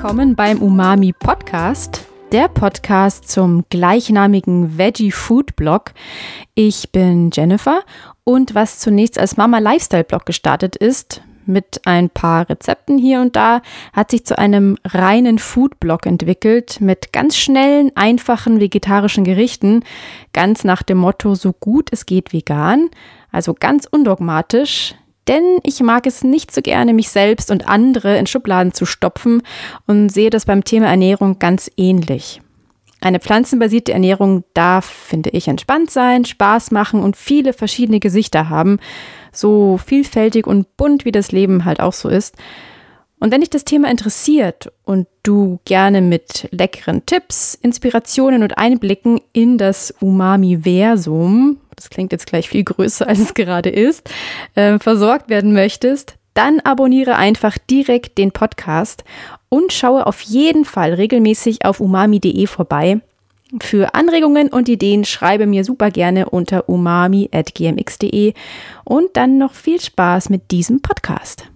willkommen beim Umami Podcast, der Podcast zum gleichnamigen Veggie Food Blog. Ich bin Jennifer und was zunächst als Mama Lifestyle Blog gestartet ist, mit ein paar Rezepten hier und da, hat sich zu einem reinen Food Blog entwickelt mit ganz schnellen, einfachen vegetarischen Gerichten, ganz nach dem Motto so gut es geht vegan, also ganz undogmatisch, denn ich mag es nicht so gerne, mich selbst und andere in Schubladen zu stopfen und sehe das beim Thema Ernährung ganz ähnlich. Eine pflanzenbasierte Ernährung darf, finde ich, entspannt sein, Spaß machen und viele verschiedene Gesichter haben, so vielfältig und bunt wie das Leben halt auch so ist. Und wenn dich das Thema interessiert und du gerne mit leckeren Tipps, Inspirationen und Einblicken in das Umami-Versum, das klingt jetzt gleich viel größer, als es gerade ist, äh, versorgt werden möchtest, dann abonniere einfach direkt den Podcast und schaue auf jeden Fall regelmäßig auf umami.de vorbei. Für Anregungen und Ideen schreibe mir super gerne unter umami.gmx.de und dann noch viel Spaß mit diesem Podcast.